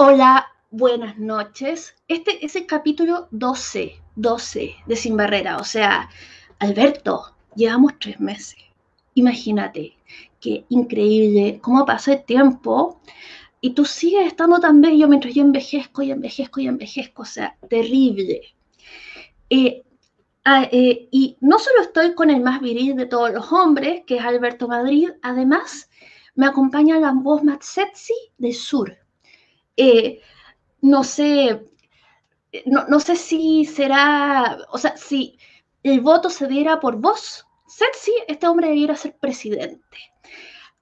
Hola, buenas noches. Este es el capítulo 12, 12 de Sin Barrera. O sea, Alberto, llevamos tres meses. Imagínate, qué increíble cómo pasa el tiempo y tú sigues estando tan bello mientras yo envejezco y envejezco y envejezco. O sea, terrible. Eh, ah, eh, y no solo estoy con el más viril de todos los hombres, que es Alberto Madrid, además me acompaña la voz más sexy del sur. Eh, no sé, no, sé si será, o sea, si el voto se diera por vos, sexy, este hombre debiera ser presidente.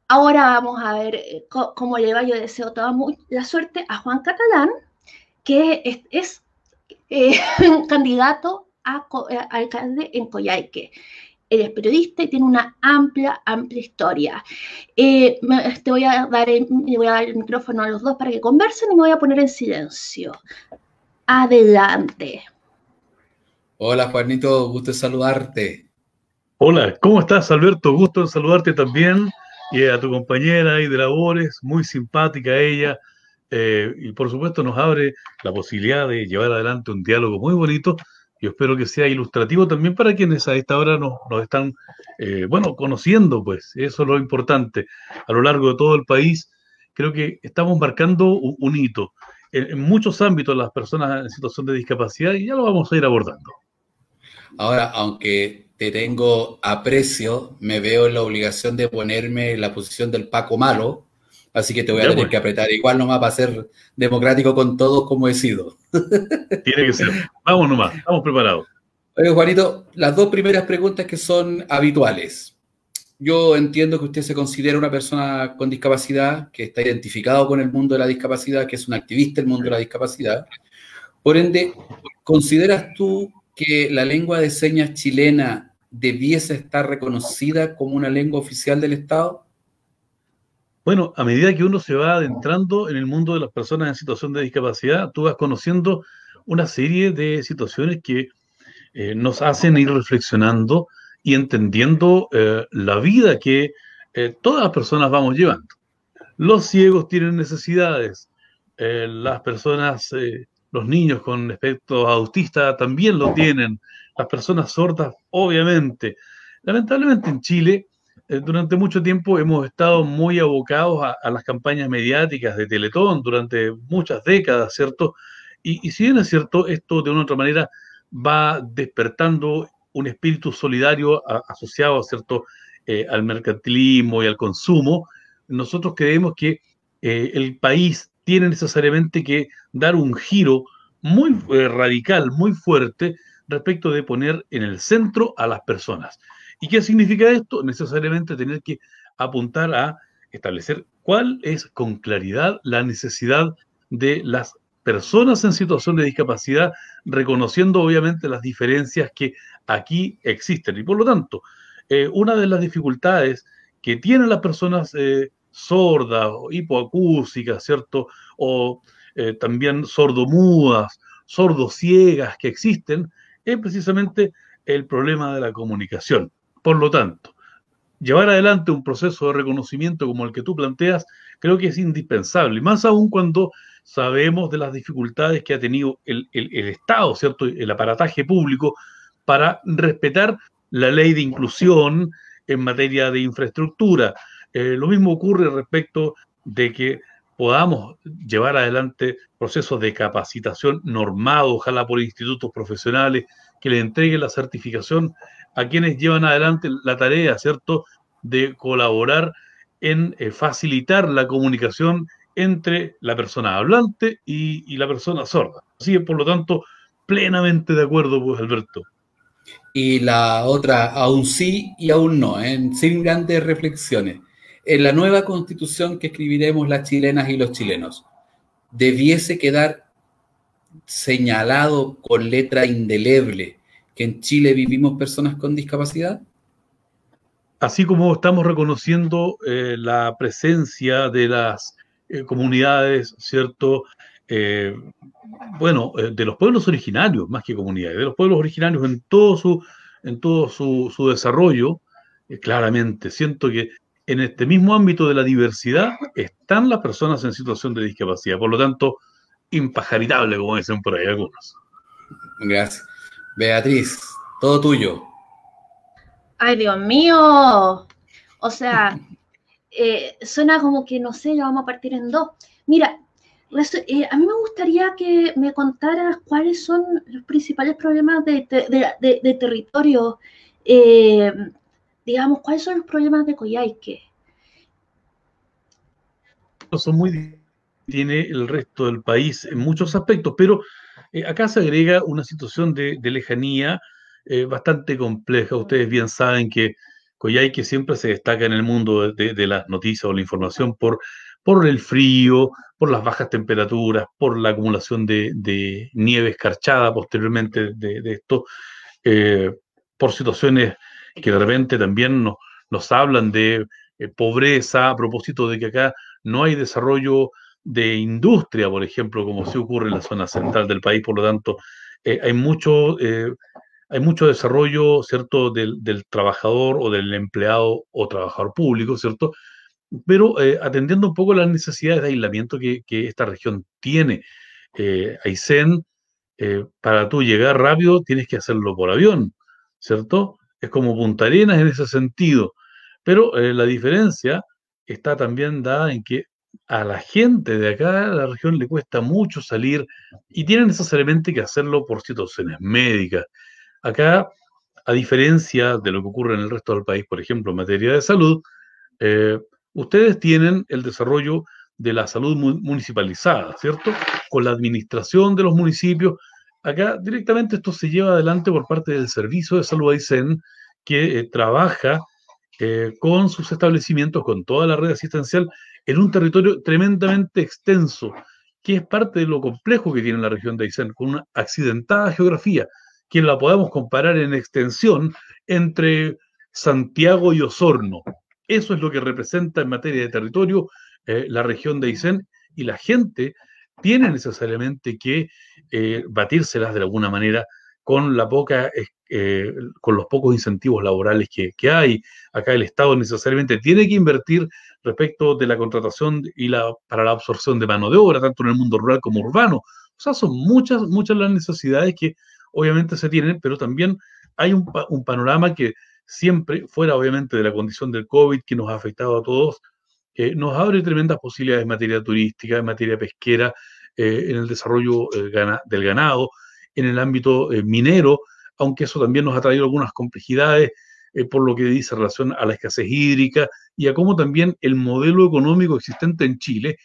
Ahora vamos a ver eh, cómo le va. Yo deseo toda la suerte a Juan Catalán, que es, eh, candidato a, alcalde en Coyhaique él es periodista y tiene una amplia, amplia historia. Eh, te voy a, dar el, voy a dar el micrófono a los dos para que conversen y me voy a poner en silencio. Adelante. Hola Juanito, gusto en saludarte. Hola, ¿cómo estás Alberto? Gusto en saludarte también y a tu compañera y de labores, muy simpática ella. Eh, y por supuesto nos abre la posibilidad de llevar adelante un diálogo muy bonito yo espero que sea ilustrativo también para quienes a esta hora nos, están, eh, bueno, conociendo, pues eso es lo importante. A lo largo de todo el país, creo que estamos marcando un, hito. En, muchos ámbitos las personas en situación de discapacidad y ya lo vamos a ir abordando. Ahora, aunque te tengo aprecio, me veo en la obligación de ponerme en la posición del Paco Malo, Así que te voy a tener pues. que apretar igual nomás para ser democrático con todos como he sido. Tiene que ser. Vamos nomás, estamos preparados. Oye, Juanito, las dos primeras preguntas que son habituales. Yo entiendo que usted se considera una persona con discapacidad, que está identificado con el mundo de la discapacidad, que es un activista del mundo de la discapacidad. Por ende, ¿consideras tú que la lengua de señas chilena debiese estar reconocida como una lengua oficial del Estado? Bueno, a medida que uno se va adentrando en el mundo de las personas en situación de discapacidad, tú vas conociendo una serie de situaciones que eh, nos hacen ir reflexionando y entendiendo eh, la vida que eh, todas las personas vamos llevando. Los ciegos tienen necesidades, las personas, los niños con espectro autista también lo tienen, las personas sordas, obviamente. Lamentablemente en Chile durante mucho tiempo hemos estado muy abocados a, las campañas mediáticas de Teletón durante muchas décadas, ¿cierto? Y, si bien es cierto, esto de una u otra manera va despertando un espíritu solidario asociado, ¿cierto?, eh, al mercantilismo y al consumo, nosotros creemos que eh, el país tiene necesariamente que dar un giro muy radical, muy fuerte, respecto de poner en el centro a las personas. ¿Y qué significa esto? Necesariamente tener que apuntar a establecer cuál es con claridad la necesidad de las personas en situación de discapacidad, reconociendo obviamente las diferencias que aquí existen. Y por lo tanto, eh, una de las dificultades que tienen las personas eh, sordas o hipoacúsicas, ¿cierto? O eh, también sordomudas, sordociegas que existen, es precisamente el problema de la comunicación. Por lo tanto, llevar adelante un proceso de reconocimiento como el que tú planteas, creo que es indispensable, más aún cuando sabemos de las dificultades que ha tenido el, Estado, ¿cierto? El aparataje público para respetar la ley de inclusión en materia de infraestructura. Eh, lo mismo ocurre respecto de que podamos llevar adelante procesos de capacitación normados, ojalá por institutos profesionales, que le entreguen la certificación a quienes llevan adelante la tarea, ¿cierto?, de colaborar en eh, facilitar la comunicación entre la persona hablante y, la persona sorda. Así que, por lo tanto, plenamente de acuerdo, pues, Alberto. Y la otra, aún sí y aún no, ¿eh? sin grandes reflexiones. En la nueva constitución que escribiremos las chilenas y los chilenos, debiese quedar señalado con letra indeleble que en Chile vivimos personas con discapacidad? Así como estamos reconociendo eh, la presencia de las eh, comunidades, ¿cierto? Eh, bueno, de los pueblos originarios, más que comunidades, de los pueblos originarios en todo su, en todo su, su desarrollo, claramente siento que en este mismo ámbito de la diversidad están las personas en situación de discapacidad. Por lo tanto, impajaritable, como dicen por ahí algunos. Gracias. Beatriz, todo tuyo. Ay, Dios mío. O sea, eh, suena como que, no sé, ya vamos a partir en dos. Mira, eh, a mí me gustaría que me contaras cuáles son los principales problemas de, territorio, eh, digamos, cuáles son los problemas de Coyhaique. Son muy tiene el resto del país en muchos aspectos, pero eh, acá se agrega una situación de, lejanía bastante compleja. Ustedes bien saben que Coyhaique siempre se destaca en el mundo de, las noticias o la información por, por el frío, por las bajas temperaturas, por la acumulación de, nieve escarchada posteriormente de, esto, eh, por situaciones que de repente también nos, nos hablan de eh, pobreza, a propósito de que acá no hay desarrollo de industria, por ejemplo, como se ocurre en la zona central del país, por lo tanto, eh, hay mucho... hay mucho desarrollo, ¿cierto?, del, del, trabajador o del empleado o trabajador público, ¿cierto?, pero eh, atendiendo un poco las necesidades de aislamiento que, esta región tiene. Eh, Aysén, eh, para tú llegar rápido tienes que hacerlo por avión, ¿cierto? Es como Punta Arenas en ese sentido. Pero eh, la diferencia está también dada en que a la gente de acá, de la región, le cuesta mucho salir y tienen necesariamente que hacerlo por situaciones médicas. Acá, a diferencia de lo que ocurre en el resto del país, por ejemplo, en materia de salud, eh, ustedes tienen el desarrollo de la salud municipalizada, ¿cierto? Con la administración de los municipios. Acá directamente esto se lleva adelante por parte del Servicio de Salud Aysén, que eh, trabaja eh, con sus establecimientos, con toda la red asistencial, en un territorio tremendamente extenso, que es parte de lo complejo que tiene la región de Aysén, con una accidentada geografía, que la podemos comparar en extensión entre Santiago y Osorno, eso es lo que representa en materia de territorio eh, la región de Aysén y la gente tiene necesariamente que eh, batírselas de alguna manera con, la poca, eh, con los pocos incentivos laborales que, hay. Acá el Estado necesariamente tiene que invertir respecto de la contratación y la, para la absorción de mano de obra, tanto en el mundo rural como urbano. O sea, son muchas, muchas las necesidades que obviamente se tienen, pero también hay un, un panorama que siempre, fuera obviamente de la condición del COVID que nos ha afectado a todos, eh, nos abre tremendas posibilidades en materia turística, en materia pesquera, eh, en el desarrollo eh, del ganado, en el ámbito minero, aunque eso también nos ha traído algunas complejidades por lo que dice relación a la escasez hídrica y a cómo también el modelo económico existente en Chile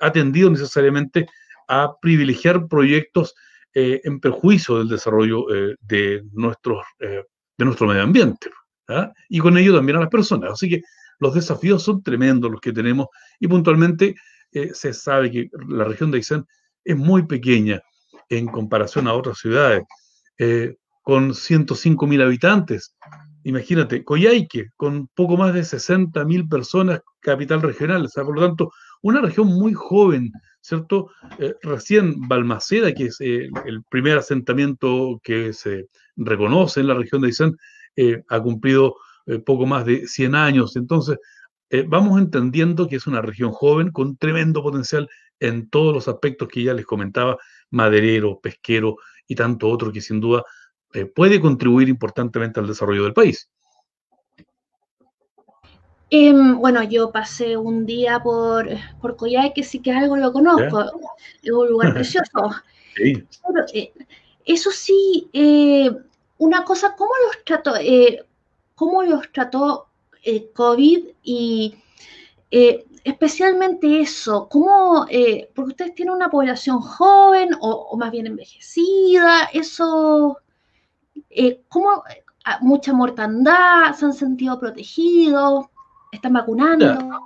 ha tendido necesariamente a privilegiar proyectos en perjuicio del desarrollo de, nuestros, de nuestro medio ambiente. ¿ah? y con ello también a las personas. Así que los desafíos son tremendos los que tenemos y puntualmente eh, se sabe que la región de Aysén es muy pequeña en comparación a otras ciudades, eh, con 105 mil habitantes. Imagínate, Coyhaique, con poco más de 60 mil personas, capital regional, por lo tanto, una región muy joven, ¿cierto? Eh, recién Balmaceda, que es el primer asentamiento que se reconoce en la región de Aysén, eh, ha cumplido eh, poco más de 100 años. Entonces, eh, vamos entendiendo que es una región joven con tremendo potencial en todos los aspectos que ya les comentaba, maderero, pesquero y tanto otro que sin duda puede contribuir importantemente al desarrollo del país. Em, bueno, yo pasé un día por, por que sí que algo lo conozco, es un lugar precioso. sí. eso sí, una cosa, ¿cómo los trató, eh, cómo los trató eh, COVID y eh, especialmente eso, cómo, porque ustedes tienen una población joven o, más bien envejecida, eso, ¿cómo mucha mortandad, se han sentido protegidos, están vacunando?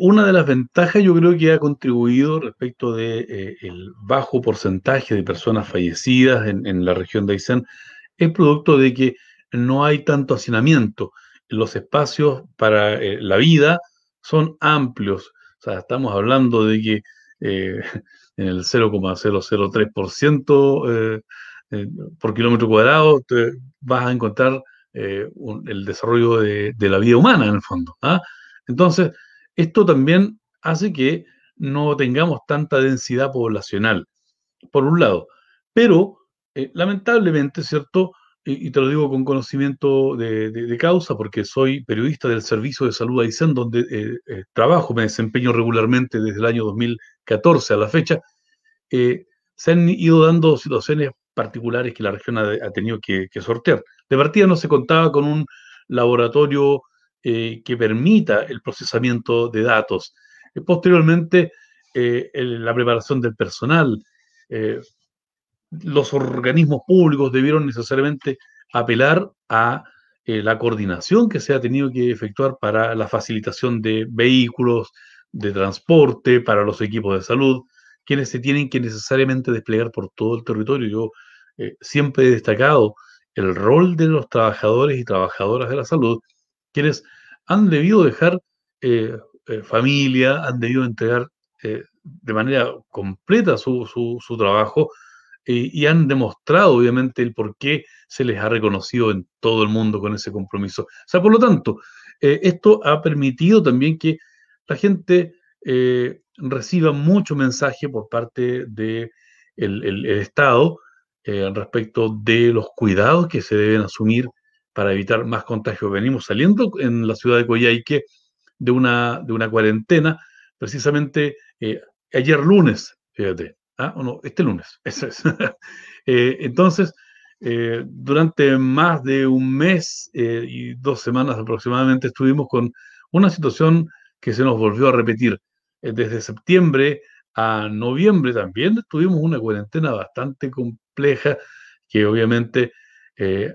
una de las ventajas yo creo que ha contribuido respecto del el bajo porcentaje de personas fallecidas en, en la región de Aysén es producto de que no hay tanto hacinamiento. Los espacios para eh, la vida son amplios. O sea, estamos hablando de que eh, en el 0,003% eh, por kilómetro cuadrado te vas a encontrar el desarrollo de, la vida humana en el fondo. ¿ah? Entonces, esto también hace que no tengamos tanta densidad poblacional, por un lado. Pero, lamentablemente, ¿cierto? Y, te lo digo con conocimiento de, causa, porque soy periodista del Servicio de Salud Aysén, donde eh, eh, trabajo, me desempeño regularmente desde el año 2014 a la fecha, se han ido dando situaciones particulares que la región ha, tenido que, sortear. De partida no se contaba con un laboratorio que permita el procesamiento de datos. posteriormente, la preparación del personal, los organismos públicos debieron necesariamente apelar a eh, la coordinación que se ha tenido que efectuar para la facilitación de vehículos, de transporte, para los equipos de salud, quienes se tienen que necesariamente desplegar por todo el territorio. Yo eh, siempre he destacado el rol de los trabajadores y trabajadoras de la salud, quienes han debido dejar eh, familia, han debido entregar de manera completa su, su trabajo eh, y han demostrado obviamente el por qué se les ha reconocido en todo el mundo con ese compromiso. O sea, por lo tanto, eh, esto ha permitido también que la gente eh, reciba mucho mensaje por parte del de el, Estado respecto de los cuidados que se deben asumir para evitar más contagios. Venimos saliendo en la ciudad de Coyhaique de una, de una cuarentena, precisamente ayer lunes, fíjate, ¿Ah? ¿O no? Este lunes, eso es. Eh, entonces, eh, durante más de un mes eh, y dos semanas aproximadamente estuvimos con una situación que se nos volvió a repetir. desde septiembre a noviembre también tuvimos una cuarentena bastante compleja que obviamente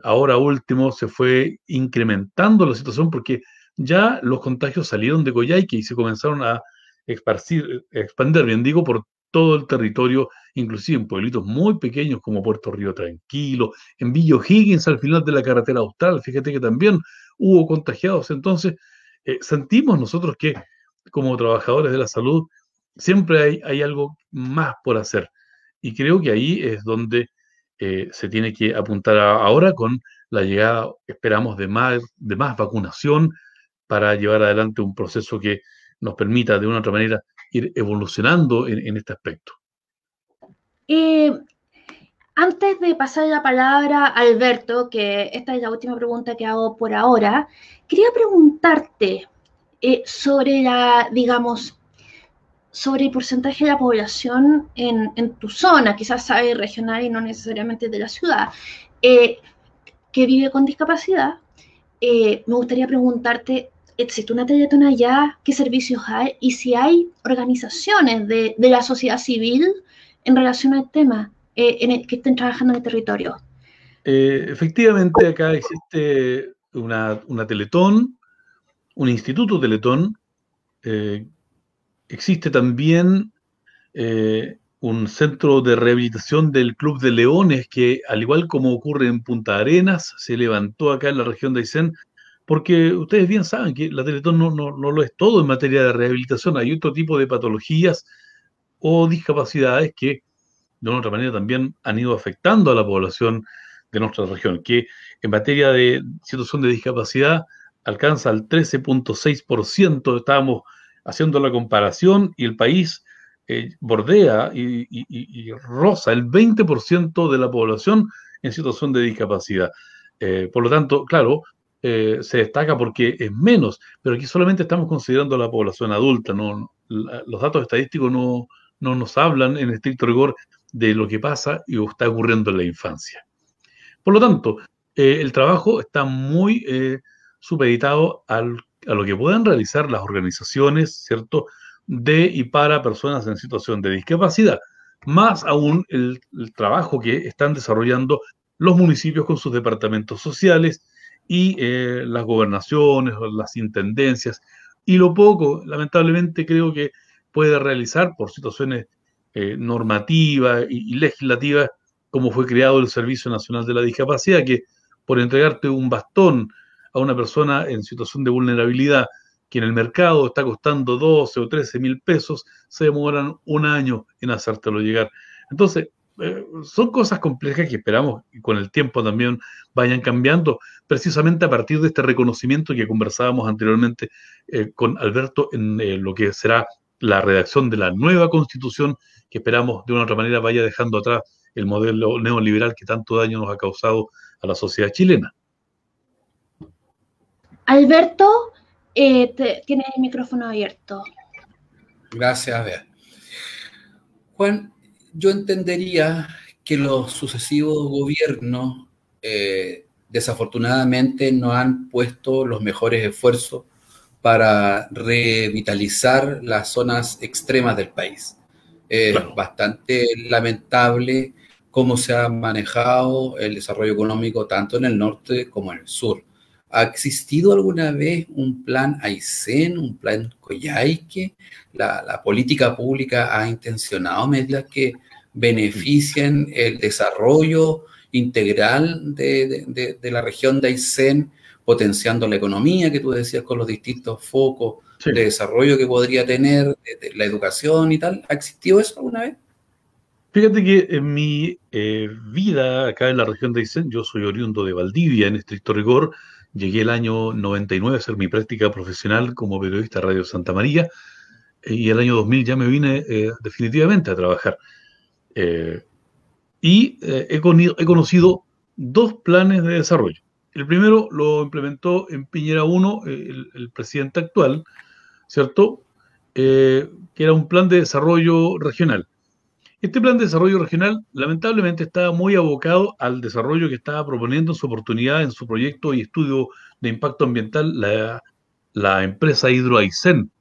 ahora último se fue incrementando la situación porque ya los contagios salieron de Coyhaique y se comenzaron a expandir, bien digo, por todo el territorio, inclusive en pueblitos muy pequeños como Puerto Río Tranquilo, en Villa Higgins al final de la carretera austral, fíjate que también hubo contagiados. Entonces, eh, sentimos nosotros que como trabajadores de la salud siempre hay, algo más por hacer. Y creo que ahí es donde eh, se tiene que apuntar ahora con la llegada, esperamos, de más, de más vacunación para llevar adelante un proceso que nos permita de una otra manera evolucionando en, este aspecto. Eh, antes de pasar la palabra a Alberto, que esta es la última pregunta que hago por ahora, quería preguntarte eh, sobre la, digamos, sobre el porcentaje de la población en, tu zona, quizás sabe regional y no necesariamente de la ciudad, eh, que vive con discapacidad. me gustaría preguntarte existe una Teletón ya, qué servicios hay y si hay organizaciones de, la sociedad civil en relación al tema eh, que estén trabajando en el territorio. Eh, efectivamente, acá existe una, Teletón, un instituto Teletón, eh, existe también un centro de rehabilitación del Club de Leones que, al igual como ocurre en Punta Arenas, se levantó acá en la región de Aysén porque ustedes bien saben que la Teletón no, no, lo es todo en materia de rehabilitación, hay otro tipo de patologías o discapacidades que de una otra manera también han ido afectando a la población de nuestra región, que en materia de situación de discapacidad alcanza al 13.6%, estábamos haciendo la comparación y el país eh, bordea y, y, roza el 20% de la población en situación de discapacidad. Eh, por lo tanto, claro, eh, se destaca porque es menos, pero aquí solamente estamos considerando la población adulta, no, los datos estadísticos no, nos hablan en estricto rigor de lo que pasa y está ocurriendo en la infancia. Por lo tanto, eh, el trabajo está muy eh, supeditado a lo que puedan realizar las organizaciones, ¿cierto?, de y para personas en situación de discapacidad, más aún el trabajo que están desarrollando los municipios con sus departamentos sociales, y eh, las gobernaciones las intendencias, y lo poco, lamentablemente, creo que puede realizar por situaciones eh, normativas y, legislativas, como fue creado el Servicio Nacional de la Discapacidad, que por entregarte un bastón a una persona en situación de vulnerabilidad, que en el mercado está costando 12 o 13 mil pesos, se demoran un año en hacértelo llegar. Entonces, eh, son cosas complejas que esperamos y con el tiempo también vayan cambiando, precisamente a partir de este reconocimiento que conversábamos anteriormente eh, con Alberto en eh, lo que será la redacción de la nueva constitución que esperamos de una otra manera vaya dejando atrás el modelo neoliberal que tanto daño nos ha causado a la sociedad chilena. Alberto, tienes el micrófono abierto. Gracias, Bea. Juan, yo entendería que los sucesivos gobiernos eh, desafortunadamente no han puesto los mejores esfuerzos para revitalizar las zonas extremas del país. Es bastante lamentable cómo se ha manejado el desarrollo económico tanto en el norte como en el sur. ¿Ha existido alguna vez un plan Aysén, un plan Coyhaique? La, la política pública ha intencionado medidas que beneficien el desarrollo integral de, la región de Aysén, potenciando la economía que tú decías con los distintos focos de desarrollo que podría tener, la educación y tal. ¿Ha existido eso alguna vez? Fíjate que en mi eh, vida acá en la región de Aysén, yo soy oriundo de Valdivia, en estricto rigor, llegué el año 99 a hacer mi práctica profesional como periodista Radio Santa María, y el año 2000 ya me vine eh, definitivamente a trabajar. Eh, y eh, he, conocido dos planes de desarrollo. El primero lo implementó en Piñera 1 el, presidente actual, ¿cierto? Eh, que era un plan de desarrollo regional. Este plan de desarrollo regional lamentablemente estaba muy abocado al desarrollo que estaba proponiendo en su oportunidad, en su proyecto y estudio de impacto ambiental, la, la empresa Hidroaicén,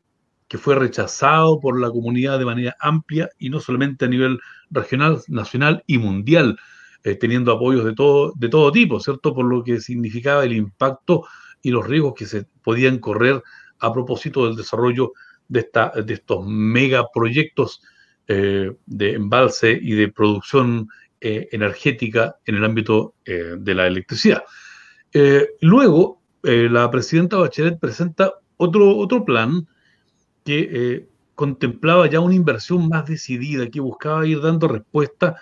que fue rechazado por la comunidad de manera amplia y no solamente a nivel regional, nacional y mundial, eh, teniendo apoyos de todo, de todo tipo, ¿cierto? Por lo que significaba el impacto y los riesgos que se podían correr a propósito del desarrollo de, esta, de estos megaproyectos de embalse y de producción eh, energética en el ámbito de la electricidad. luego, la presidenta Bachelet presenta otro, otro plan que contemplaba ya una inversión más decidida, que buscaba ir dando respuesta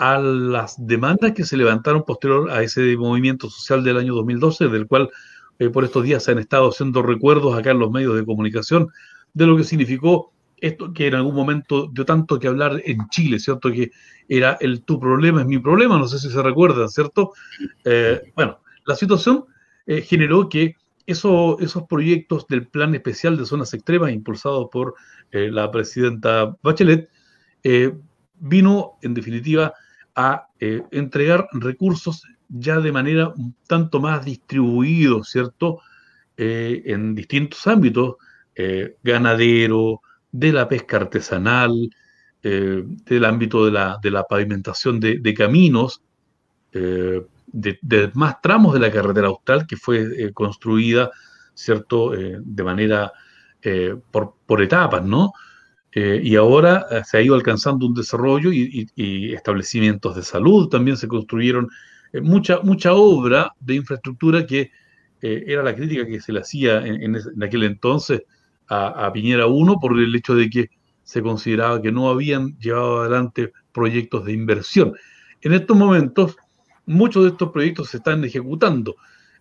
a las demandas que se levantaron posterior a ese movimiento social del año 2012, del cual eh, por estos días se han estado haciendo recuerdos acá en los medios de comunicación de lo que significó esto que en algún momento dio tanto que hablar en Chile, ¿cierto? Que era el tu problema es mi problema, no sé si se recuerdan, ¿cierto? Eh, bueno, la situación eh, generó que esos proyectos del Plan Especial de Zonas Extremas, impulsado por eh, la presidenta Bachelet, vino, en definitiva, a entregar recursos ya de manera un tanto más distribuidos, ¿cierto?, en distintos ámbitos, ganadero, de la pesca artesanal, del ámbito de la, de la pavimentación de, de caminos, de, más tramos de la carretera austral que fue eh, construida, ¿cierto?, eh, de manera eh, por, por, etapas, ¿no? y ahora se ha ido alcanzando un desarrollo y, establecimientos de salud también se construyeron, mucha, mucha obra de infraestructura que era la crítica que se le hacía en, aquel entonces a, a Piñera 1 por el hecho de que se consideraba que no habían llevado adelante proyectos de inversión. En estos momentos, muchos de estos proyectos se están ejecutando.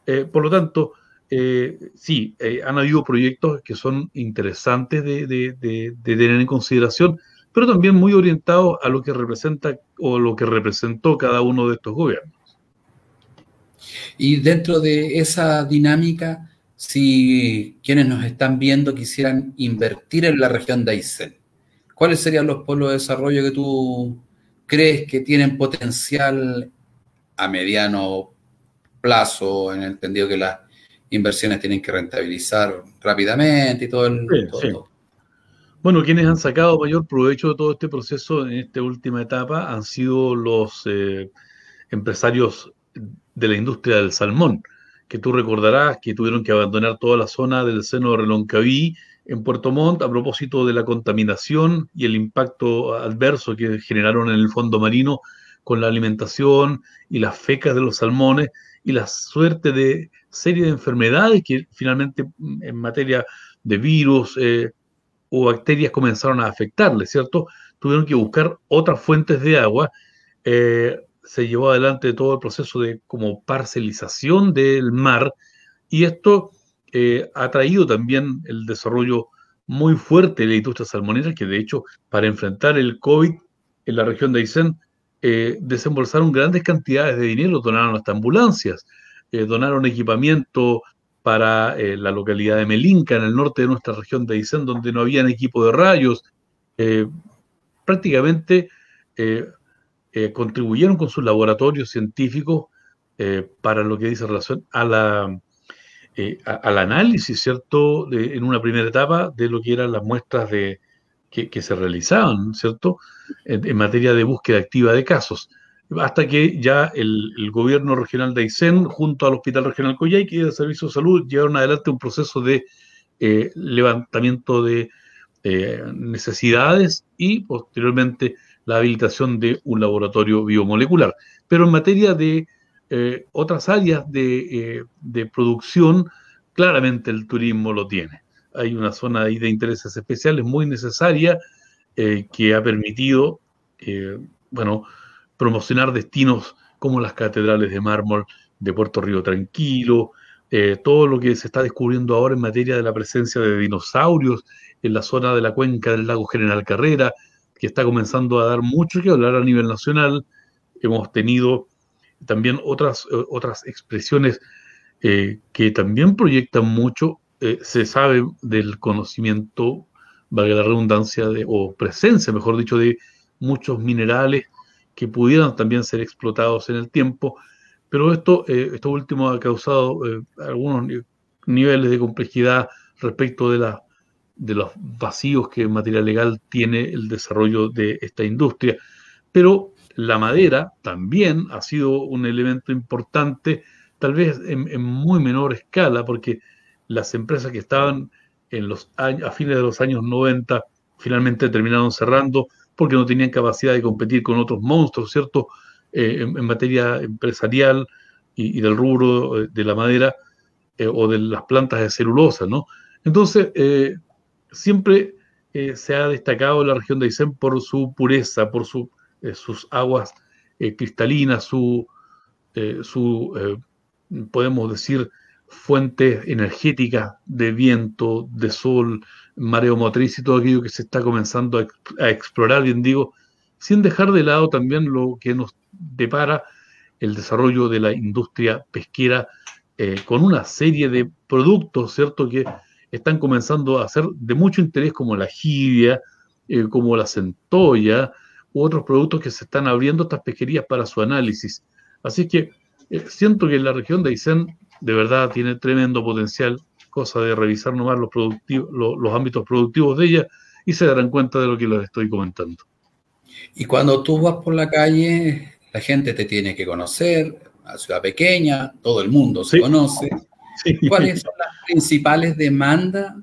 Eh, por lo tanto, eh, sí, eh, han habido proyectos que son interesantes de, tener en consideración, pero también muy orientados a lo que representa o lo que representó cada uno de estos gobiernos. Y dentro de esa dinámica, si quienes nos están viendo quisieran invertir en la región de Aysén, ¿cuáles serían los polos de desarrollo que tú crees que tienen potencial a mediano plazo, en el entendido que las inversiones tienen que rentabilizar rápidamente y todo el... Bueno, quienes han sacado mayor provecho de todo este proceso en esta última etapa han sido los eh, empresarios de la industria del salmón, que tú recordarás que tuvieron que abandonar toda la zona del seno de Reloncaví en Puerto Montt a propósito de la contaminación y el impacto adverso que generaron en el fondo marino con la alimentación y las fecas de los salmones y la suerte de serie de enfermedades que finalmente mm, en materia de virus eh, o bacterias comenzaron a afectarles, ¿cierto? Tuvieron que buscar otras fuentes de agua se llevó adelante todo el proceso de como parcelización del mar y esto ha traído también el desarrollo muy fuerte de la industria salmonera, que de hecho para enfrentar el COVID en la región de Aysén eh, desembolsaron grandes cantidades de dinero, donaron hasta ambulancias, eh, donaron equipamiento para eh, la localidad de Melinca, en el norte de nuestra región de Aysén, donde no habían equipo de rayos. prácticamente contribuyeron con sus laboratorios científicos para lo que dice relación a la, al análisis, ¿cierto?, en una primera etapa de lo que eran las muestras de, que, se realizaban, ¿cierto?, en, materia de búsqueda activa de casos, hasta que ya el, gobierno regional de Aysén, junto al Hospital Regional Coyhaique y el Servicio de Salud, llevaron adelante un proceso de eh, levantamiento de eh, necesidades y posteriormente la habilitación de un laboratorio biomolecular. Pero en materia de eh, otras áreas de, de producción, claramente el turismo lo tiene hay una zona ahí de intereses especiales muy necesaria eh, que ha permitido, eh, bueno, promocionar destinos como las catedrales de mármol de Puerto Río Tranquilo, eh, todo lo que se está descubriendo ahora en materia de la presencia de dinosaurios en la zona de la cuenca del lago General Carrera, que está comenzando a dar mucho que hablar a nivel nacional. Hemos tenido también otras, otras expresiones que también proyectan mucho eh, se sabe del conocimiento, valga la redundancia, de, o presencia, mejor dicho, de muchos minerales que pudieran también ser explotados en el tiempo, pero esto, eh, esto último ha causado eh, algunos niveles de complejidad respecto de, la, de los vacíos que en materia legal tiene el desarrollo de esta industria. Pero la madera también ha sido un elemento importante, tal vez en muy menor escala, porque las empresas que estaban en los años, a fines de los años 90 finalmente terminaron cerrando porque no tenían capacidad de competir con otros monstruos, ¿cierto? Eh, en, materia empresarial y, del rubro eh, de la madera eh, o de las plantas de celulosa, ¿no? Entonces, siempre se ha destacado la región de Aysén por su pureza, por su, sus aguas cristalinas, su, su podemos decir, fuentes energéticas de viento, de sol, mareo motriz y todo aquello que se está comenzando a, explorar, bien digo, sin dejar de lado también lo que nos depara el desarrollo de la industria pesquera eh, con una serie de productos, ¿cierto?, que están comenzando a ser de mucho interés como la jibia, eh, como la centolla, u otros productos que se están abriendo estas pesquerías para su análisis. Así que eh, siento que la región de Aysén de verdad tiene tremendo potencial, cosa de revisar nomás los, productivos, los, ámbitos productivos de ella y se darán cuenta de lo que les estoy comentando. Y cuando tú vas por la calle, la gente te tiene que conocer, una ciudad pequeña, todo el mundo se conoce. ¿Cuáles son las principales demandas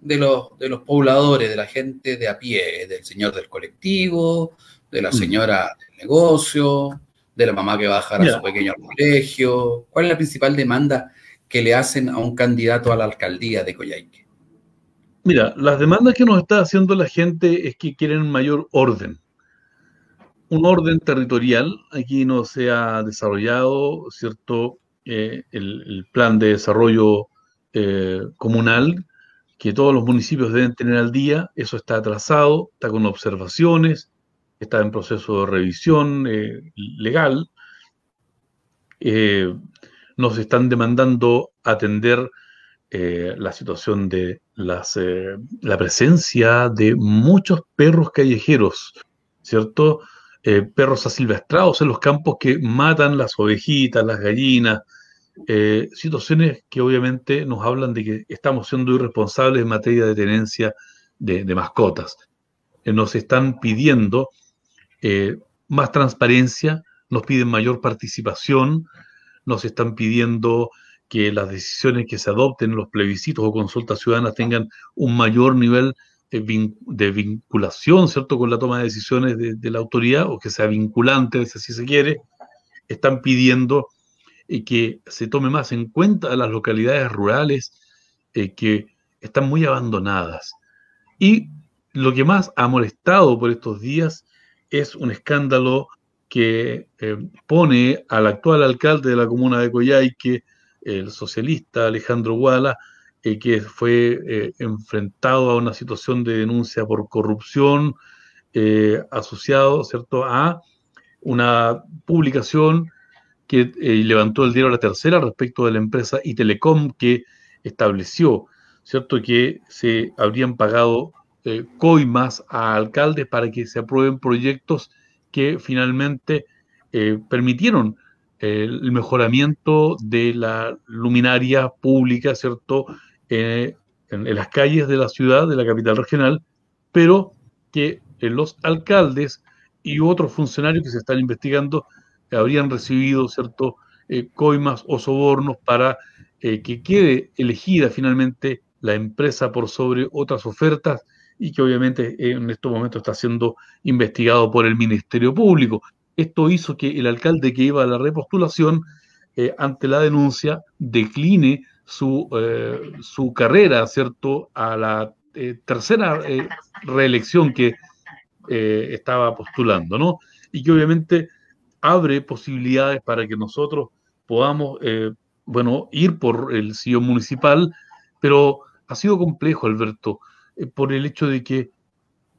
de los, de los pobladores, de la gente de a pie, del señor del colectivo, de la mm. señora del negocio, de la mamá que va a dejar a su pequeño al colegio? ¿Cuál es la principal demanda que le hacen a un candidato a la alcaldía de Coyhaique? Mira, las demandas que nos está haciendo la gente es que quieren mayor orden. Un orden territorial. Aquí no se ha desarrollado, ¿cierto? Eh, el, plan de desarrollo eh, comunal que todos los municipios deben tener al día. Eso está atrasado, está con observaciones está en proceso de revisión eh, legal. Nos están demandando atender la situación de las, la presencia de muchos perros callejeros, ¿cierto? Perros asilvestrados en los campos que matan las ovejitas, las gallinas, situaciones que obviamente nos hablan de que estamos siendo irresponsables en materia de tenencia de, mascotas. nos están pidiendo eh, más transparencia, nos piden mayor participación, nos están pidiendo que las decisiones que se adopten en los plebiscitos o consultas ciudadanas tengan un mayor nivel de vinculación, ¿cierto?, con la toma de decisiones de, la autoridad, o que sea vinculante, si se quiere, están pidiendo eh, que se tome más en cuenta a las localidades rurales eh, que están muy abandonadas. Y lo que más ha molestado por estos días es un escándalo que eh, pone al actual alcalde de la comuna de Coyhaique, el socialista Alejandro Guala, eh, que fue eh, enfrentado a una situación de denuncia por corrupción, asociado ¿cierto? a una publicación que levantó el diario La Tercera respecto de la empresa Itelecom que estableció ¿cierto? que se habrían pagado coimas a alcaldes para que se aprueben proyectos que finalmente eh, permitieron el mejoramiento de la luminaria pública, ¿cierto?, eh, en, las calles de la ciudad, de la capital regional, pero que eh, los alcaldes y otros funcionarios que se están investigando habrían recibido, ¿cierto?, coimas o sobornos para que quede elegida finalmente la empresa por sobre otras ofertas y que obviamente en estos momentos está siendo investigado por el Ministerio Público. Esto hizo que el alcalde que iba a la repostulación, eh, ante la denuncia, decline su, eh, su carrera, ¿cierto?, a la eh, tercera reelección que estaba postulando, ¿no? Y que obviamente abre posibilidades para que nosotros podamos, bueno, ir por el sillón municipal, pero ha sido complejo, Alberto. Eh, por el hecho de que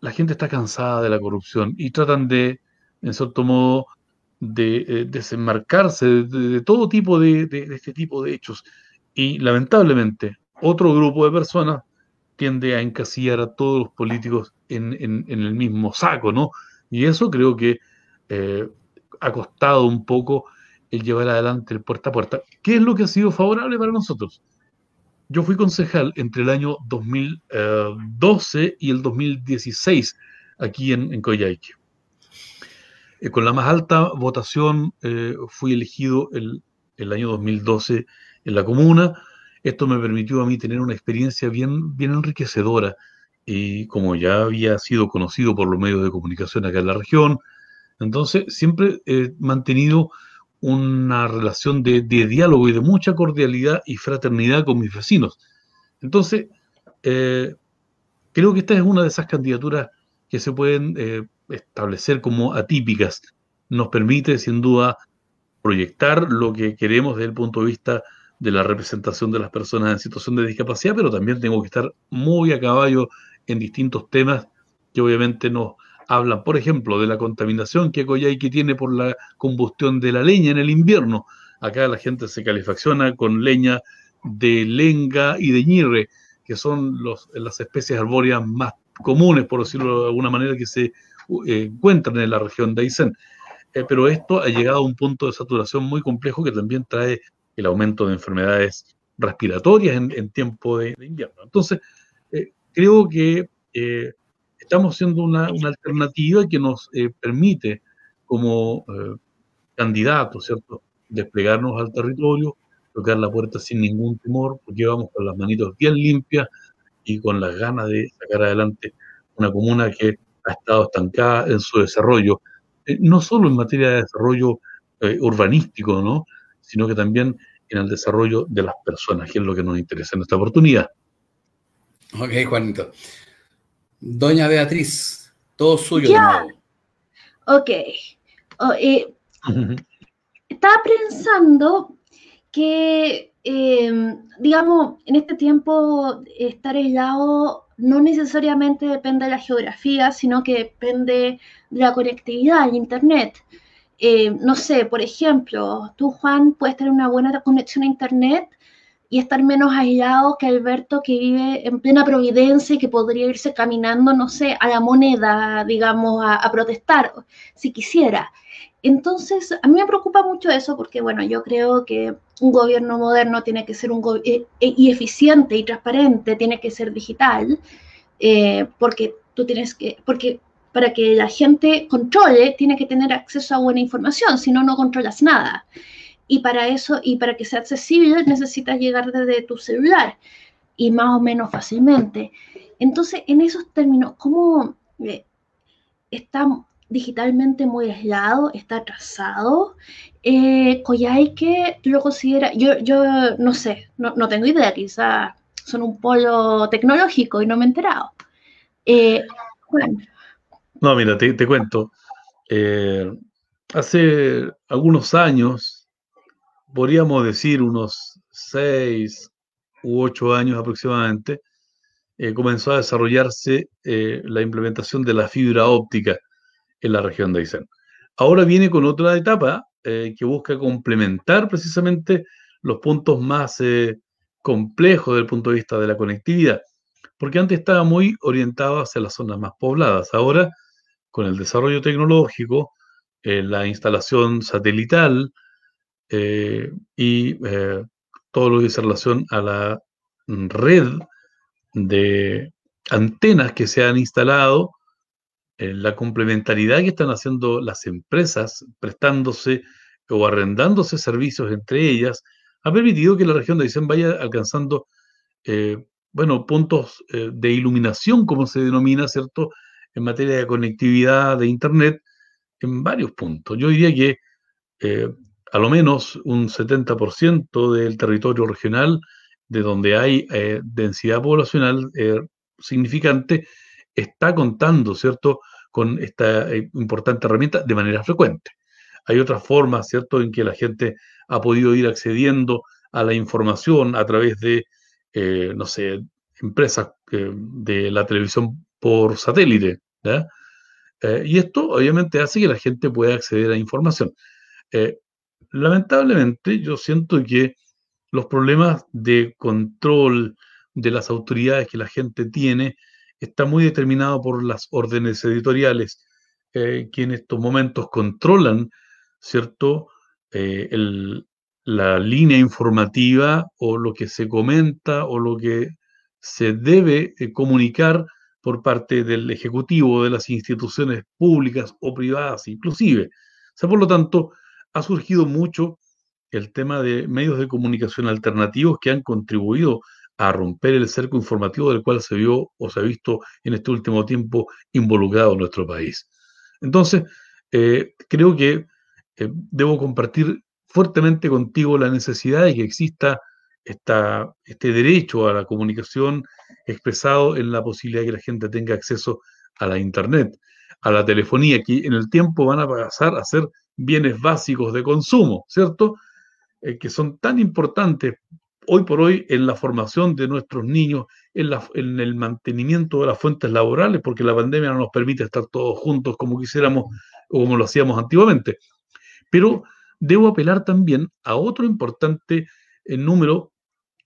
la gente está cansada de la corrupción y tratan de, en cierto modo, de eh, desenmarcarse de, todo tipo de, este tipo de hechos. Y lamentablemente, otro grupo de personas tiende a encasillar a todos los políticos en, el mismo saco, ¿no? Y eso creo que eh, ha costado un poco el llevar adelante el puerta a puerta. ¿Qué es lo que ha sido favorable para nosotros? Yo fui concejal entre el año 2012 y el 2016 aquí en, en. Eh, con la más alta votación eh, fui elegido el, el, año 2012 en la comuna. Esto me permitió a mí tener una experiencia bien, bien enriquecedora y como ya había sido conocido por los medios de comunicación acá en la región, entonces siempre he mantenido una relación de, diálogo y de mucha cordialidad y fraternidad con mis vecinos. Entonces, eh, creo que esta es una de esas candidaturas que se pueden eh, establecer como atípicas. Nos permite, sin duda, proyectar lo que queremos desde el punto de vista de la representación de las personas en situación de discapacidad, pero también tengo que estar muy a caballo en distintos temas que obviamente nos hablan, por ejemplo, de la contaminación que Coyhaique tiene por la combustión de la leña en el invierno. Acá la gente se calefacciona con leña de lenga y de ñirre, que son los, las especies arbóreas más comunes, por decirlo de alguna manera, que se eh, encuentran en la región de Aysén. Eh, pero esto ha llegado a un punto de saturación muy complejo que también trae el aumento de enfermedades respiratorias en, tiempo de, invierno. Entonces, eh, creo que estamos siendo una, alternativa que nos eh, permite como eh, candidatos, ¿cierto?, desplegarnos al territorio, tocar la puerta sin ningún temor, porque vamos con las manitos bien limpias y con las ganas de sacar adelante una comuna que ha estado estancada en su desarrollo, eh, no solo en materia de desarrollo urbanístico, ¿no? Sino que también en el desarrollo de las personas, que es lo que nos interesa en esta oportunidad. Ok, Juanito. Doña Beatriz, todo suyo de nuevo. Ok. Oh, eh, estaba pensando que, em, digamos, en este tiempo estar aislado no necesariamente depende de la geografía, sino que depende de la conectividad, el Internet. Eh, no sé, por ejemplo, tú, Juan, puedes tener una buena conexión a Internet, y estar menos aislado que Alberto que vive en plena Providencia y que podría irse caminando, no sé, a la moneda, digamos, a, protestar, si quisiera. Entonces, a mí me preocupa mucho eso porque, bueno, yo creo que un gobierno moderno tiene que ser un eh, eh, y eficiente y transparente, tiene que ser digital, porque tú tienes que, porque para que la gente controle, tiene que tener acceso a buena información, si no, no controlas nada y para eso y para que sea accesible necesitas llegar desde tu celular y más o menos fácilmente. Entonces, en esos términos, ¿cómo eh, está digitalmente muy aislado, está atrasado? Eh, que lo considera, yo, yo no sé, no, no tengo idea, quizá son un polo tecnológico y no me he enterado. Eh, No, mira, te, cuento. Eh, hace algunos años, podríamos decir unos seis u ocho años aproximadamente, eh, comenzó a desarrollarse eh, la implementación de la fibra óptica en la región de Aysén. Ahora viene con otra etapa que busca complementar precisamente los puntos más complejos desde el punto de vista de la conectividad, porque antes estaba muy orientado hacia las zonas más pobladas. Ahora, con el desarrollo tecnológico, eh, la instalación satelital eh, y eh, todo lo que dice relación a la red de antenas que se han instalado, la complementariedad que están haciendo las empresas prestándose o arrendándose servicios entre ellas, ha permitido que la región de Aysén vaya alcanzando, bueno, puntos de iluminación, como se denomina, ¿cierto?, en materia de conectividad de Internet, en varios puntos. Yo diría que eh, a lo menos un 70% del territorio regional de donde hay eh, densidad poblacional eh, significante está contando, ¿cierto?, con esta importante herramienta de manera frecuente. Hay otras formas, ¿cierto?, en que la gente ha podido ir accediendo a la información a través de, no sé, empresas de la televisión por satélite. Eh, y esto obviamente hace que la gente pueda acceder a información. Eh, lamentablemente yo siento que los problemas de control de las autoridades que la gente tiene está muy determinado por las órdenes editoriales eh, que en estos momentos controlan, ¿cierto? la línea informativa o lo que se comenta o lo que se debe comunicar por parte del Ejecutivo, de las instituciones públicas o privadas inclusive. O sea, por lo tanto, ha surgido mucho el tema de medios de comunicación alternativos que han contribuido a romper el cerco informativo del cual se vio o se ha visto en este último tiempo involucrado nuestro país. Entonces, eh, creo que eh, debo compartir fuertemente contigo la necesidad de que exista este derecho a la comunicación expresado en la posibilidad de que la gente tenga acceso a la Internet, a la telefonía, que en el tiempo van a pasar a ser bienes básicos de consumo, ¿cierto? Eh, que son tan importantes hoy por hoy en la formación de nuestros niños, en, el mantenimiento de las fuentes laborales, porque la pandemia no nos permite estar todos juntos como quisiéramos o como lo hacíamos antiguamente. Pero debo apelar también a otro importante eh, número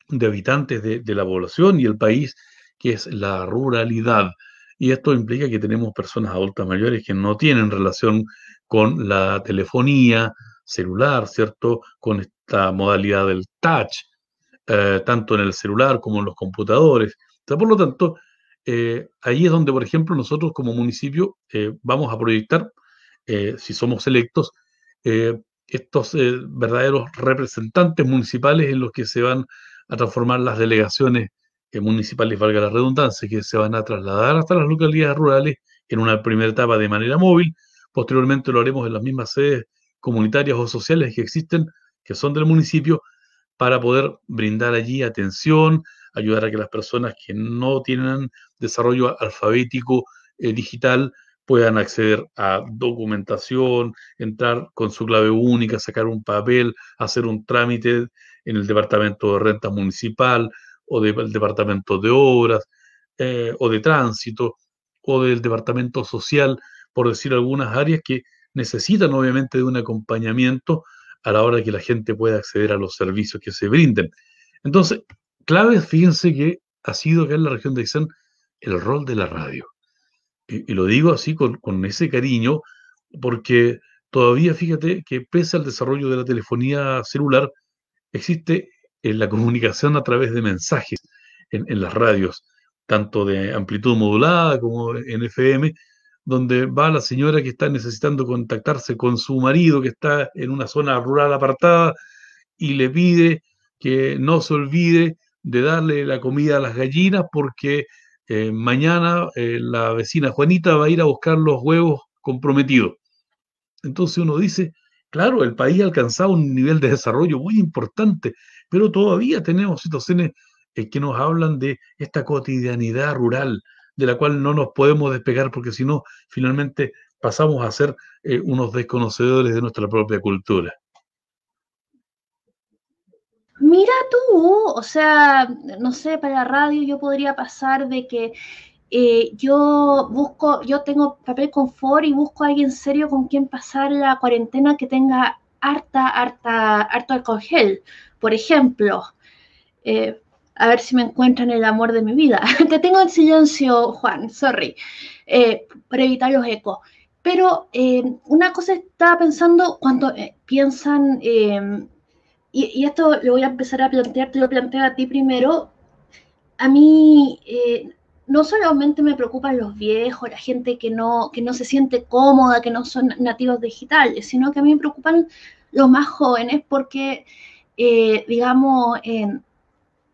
de habitantes de, la población y el país, que es la ruralidad. Y esto implica que tenemos personas adultas mayores que no tienen relación con la telefonía celular, ¿cierto? Con esta modalidad del touch, eh, tanto en el celular como en los computadores. por lo tanto, eh, ahí es donde, por ejemplo, nosotros como municipio eh, vamos a proyectar, si somos electos, estos verdaderos representantes municipales en los que se van a transformar las delegaciones eh, municipales, valga la redundancia, que se van a trasladar hasta las localidades rurales en una primera etapa de manera móvil. Posteriormente lo haremos en las mismas sedes comunitarias o sociales que existen, que son del municipio, para poder brindar allí atención, ayudar a que las personas que no tienen desarrollo alfabético eh, digital puedan acceder a documentación, entrar con su clave única, sacar un papel, hacer un trámite en el departamento de renta municipal o del departamento de obras eh, o de tránsito o del departamento social, por decir algunas áreas que necesitan obviamente de un acompañamiento a la hora de que la gente pueda acceder a los servicios que se brinden. Entonces, clave, fíjense que ha sido acá en la región de Aysén el rol de la radio. Y, lo digo así con, con, ese cariño, porque todavía fíjate que pese al desarrollo de la telefonía celular, existe en la comunicación a través de mensajes en, las radios, tanto de amplitud modulada como en FM, donde va la señora que está necesitando contactarse con su marido que está en una zona rural apartada y le pide que no se olvide de darle la comida a las gallinas porque eh, mañana eh, la vecina Juanita va a ir a buscar los huevos comprometidos. Entonces uno dice, Claro, el país ha alcanzado un nivel de desarrollo muy importante, pero todavía tenemos situaciones eh, que nos hablan de esta cotidianidad rural, de la cual no nos podemos despegar porque si no, finalmente pasamos a ser eh, unos desconocedores de nuestra propia cultura. Mira tú, o sea, no sé, para la radio yo podría pasar de que eh, yo busco, yo tengo papel confort y busco a alguien serio con quien pasar la cuarentena que tenga harta, harta, harto alcohol gel, por ejemplo. Eh, a ver si me encuentran el amor de mi vida. Te tengo en silencio, Juan, sorry, eh, para evitar los ecos. Pero una cosa estaba pensando cuando piensan y, esto lo voy a empezar a plantear, te lo planteo a ti primero. A mí eh, no solamente me preocupan los viejos, la gente que no, que no se siente cómoda, que no son nativos digitales, sino que a mí me preocupan los más jóvenes porque, eh, digamos, en,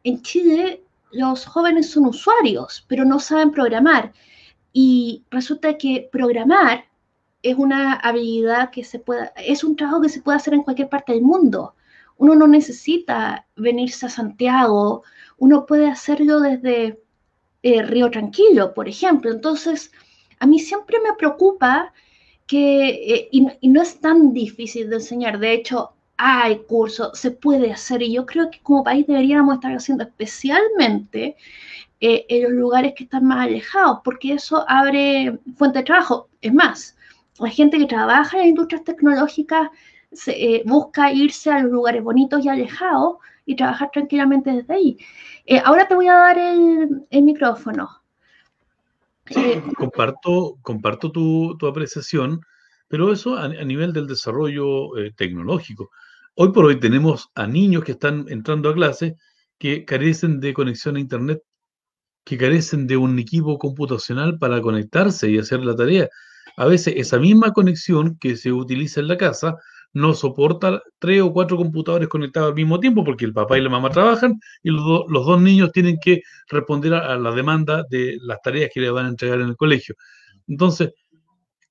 en Chile los jóvenes son usuarios, pero no saben programar. Y resulta que programar es una habilidad que se puede, es un trabajo que se puede hacer en cualquier parte del mundo. Uno no necesita venirse a Santiago, uno puede hacerlo desde eh, Río Tranquilo, por ejemplo. Entonces, a mí siempre me preocupa que, eh, y, no es tan difícil de enseñar, de hecho, hay cursos, se puede hacer, y yo creo que como país deberíamos estar haciendo especialmente eh, en los lugares que están más alejados, porque eso abre fuente de trabajo. Es más, la gente que trabaja en las industrias tecnológicas busca irse a los lugares bonitos y alejados y trabajar tranquilamente desde ahí. Eh, ahora te voy a dar el, micrófono. Eh, comparto comparto tu, apreciación, pero eso a, nivel del desarrollo tecnológico. Hoy por hoy tenemos a niños que están entrando a clase que carecen de conexión a Internet, que carecen de un equipo computacional para conectarse y hacer la tarea. A veces esa misma conexión que se utiliza en la casa no soporta tres o cuatro computadores conectados al mismo tiempo porque el papá y la mamá trabajan y los, dos niños tienen que responder a, la demanda de las tareas que le van a entregar en el colegio. Entonces,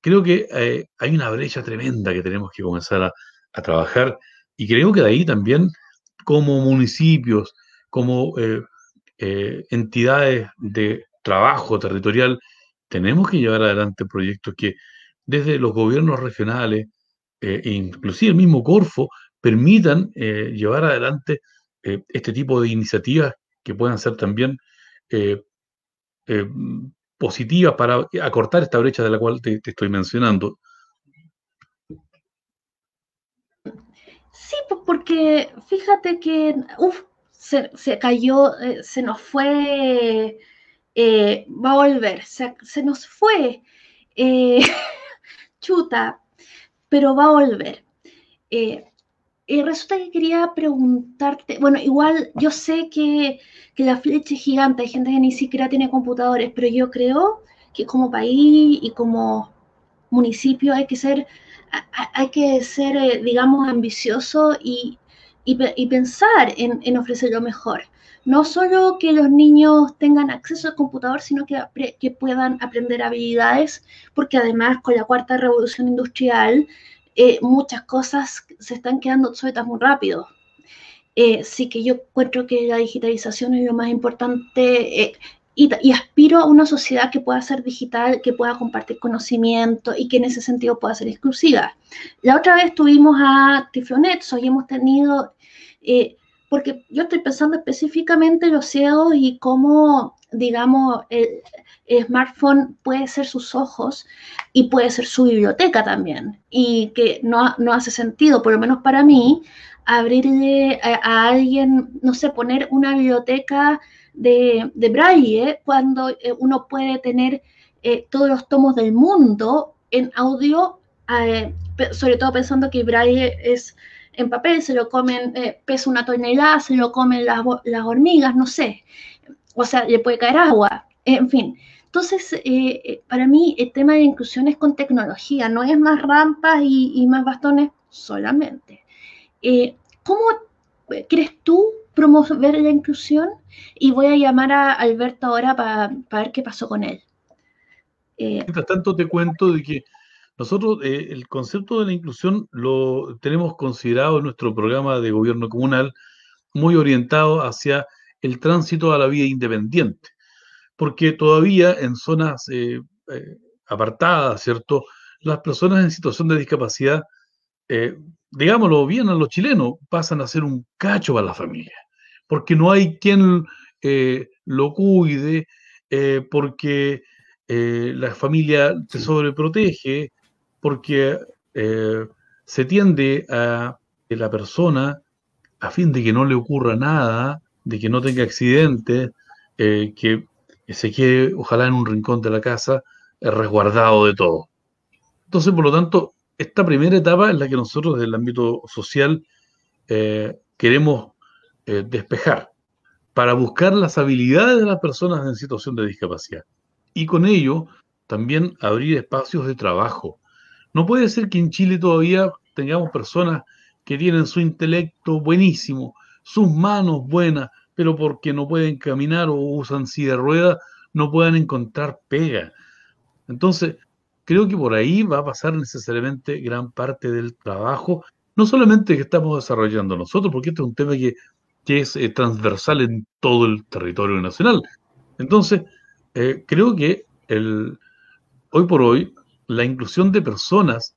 creo que eh, hay una brecha tremenda que tenemos que comenzar a, trabajar y creo que de ahí también como municipios, como eh, eh, entidades de trabajo territorial, tenemos que llevar adelante proyectos que desde los gobiernos regionales, eh, inclusive el mismo Corfo, permitan eh, llevar adelante eh, este tipo de iniciativas que puedan ser también positivas para acortar esta brecha de la cual te, estoy mencionando. Sí, porque fíjate que se, cayó, se nos fue, va a volver, se, se nos fue. chuta, pero va a volver. Eh, y resulta que quería preguntarte, bueno, igual yo sé que, la flecha es gigante, hay gente que ni siquiera tiene computadores, pero yo creo que como país y como municipio hay que ser, hay que ser eh, digamos, ambicioso y, pensar en, en, ofrecer lo mejor. No solo que los niños tengan acceso al computador, sino que, que puedan aprender habilidades, porque además con la cuarta revolución industrial, eh, muchas cosas se están quedando obsoletas muy rápido. Eh, sí que yo encuentro que la digitalización es lo más importante eh, y, y, aspiro a una sociedad que pueda ser digital, que pueda compartir conocimiento y que en ese sentido pueda ser exclusiva. La otra vez tuvimos a Tiflonet, hoy hemos tenido, porque yo estoy pensando específicamente en los ciegos y cómo, digamos, el, smartphone puede ser sus ojos y puede ser su biblioteca también. Y que no, no hace sentido, por lo menos para mí, abrirle a, alguien, no sé, poner una biblioteca de, de braille cuando eh, uno puede tener eh, todos los tomos del mundo en audio, eh, sobre todo pensando que braille es en papel, se lo comen, pesa una tonelada, se lo comen las, las hormigas, no sé. O sea, le puede caer agua, en fin. Entonces, eh, eh, para mí el tema de inclusión es con tecnología, no es más rampas y, más bastones solamente. Eh, ¿Cómo crees tú promover la inclusión? Y voy a llamar a Alberto ahora para ver qué pasó con él. Mientras tanto, te cuento de que nosotros el concepto de la inclusión lo tenemos considerado en nuestro programa de gobierno comunal muy orientado hacia el tránsito a la vida independiente porque todavía en zonas eh, eh, apartadas, ¿cierto? las personas en situación de discapacidad, eh, digámoslo bien a los chilenos, pasan a ser un cacho para la familia, porque no hay quien eh, lo cuide, eh, porque la familia se sobreprotege, porque se tiende a que la persona, a fin de que no le ocurra nada, de que no tenga accidentes, que se quede ojalá en un rincón de la casa, resguardado de todo. Entonces, por lo tanto, esta primera etapa es la que nosotros desde el ámbito social eh, queremos eh, despejar para buscar las habilidades de las personas en situación de discapacidad. Y con ello también abrir espacios de trabajo. No puede ser que en Chile todavía tengamos personas que tienen su intelecto buenísimo, sus manos buenas, pero porque no pueden caminar o usan silla de ruedas, no puedan encontrar pega. Entonces, creo que por ahí va a pasar necesariamente gran parte del trabajo, no solamente que estamos desarrollando nosotros, porque este es un tema que, es eh, transversal en todo el territorio nacional. Entonces, eh, creo que el, hoy por hoy la inclusión de personas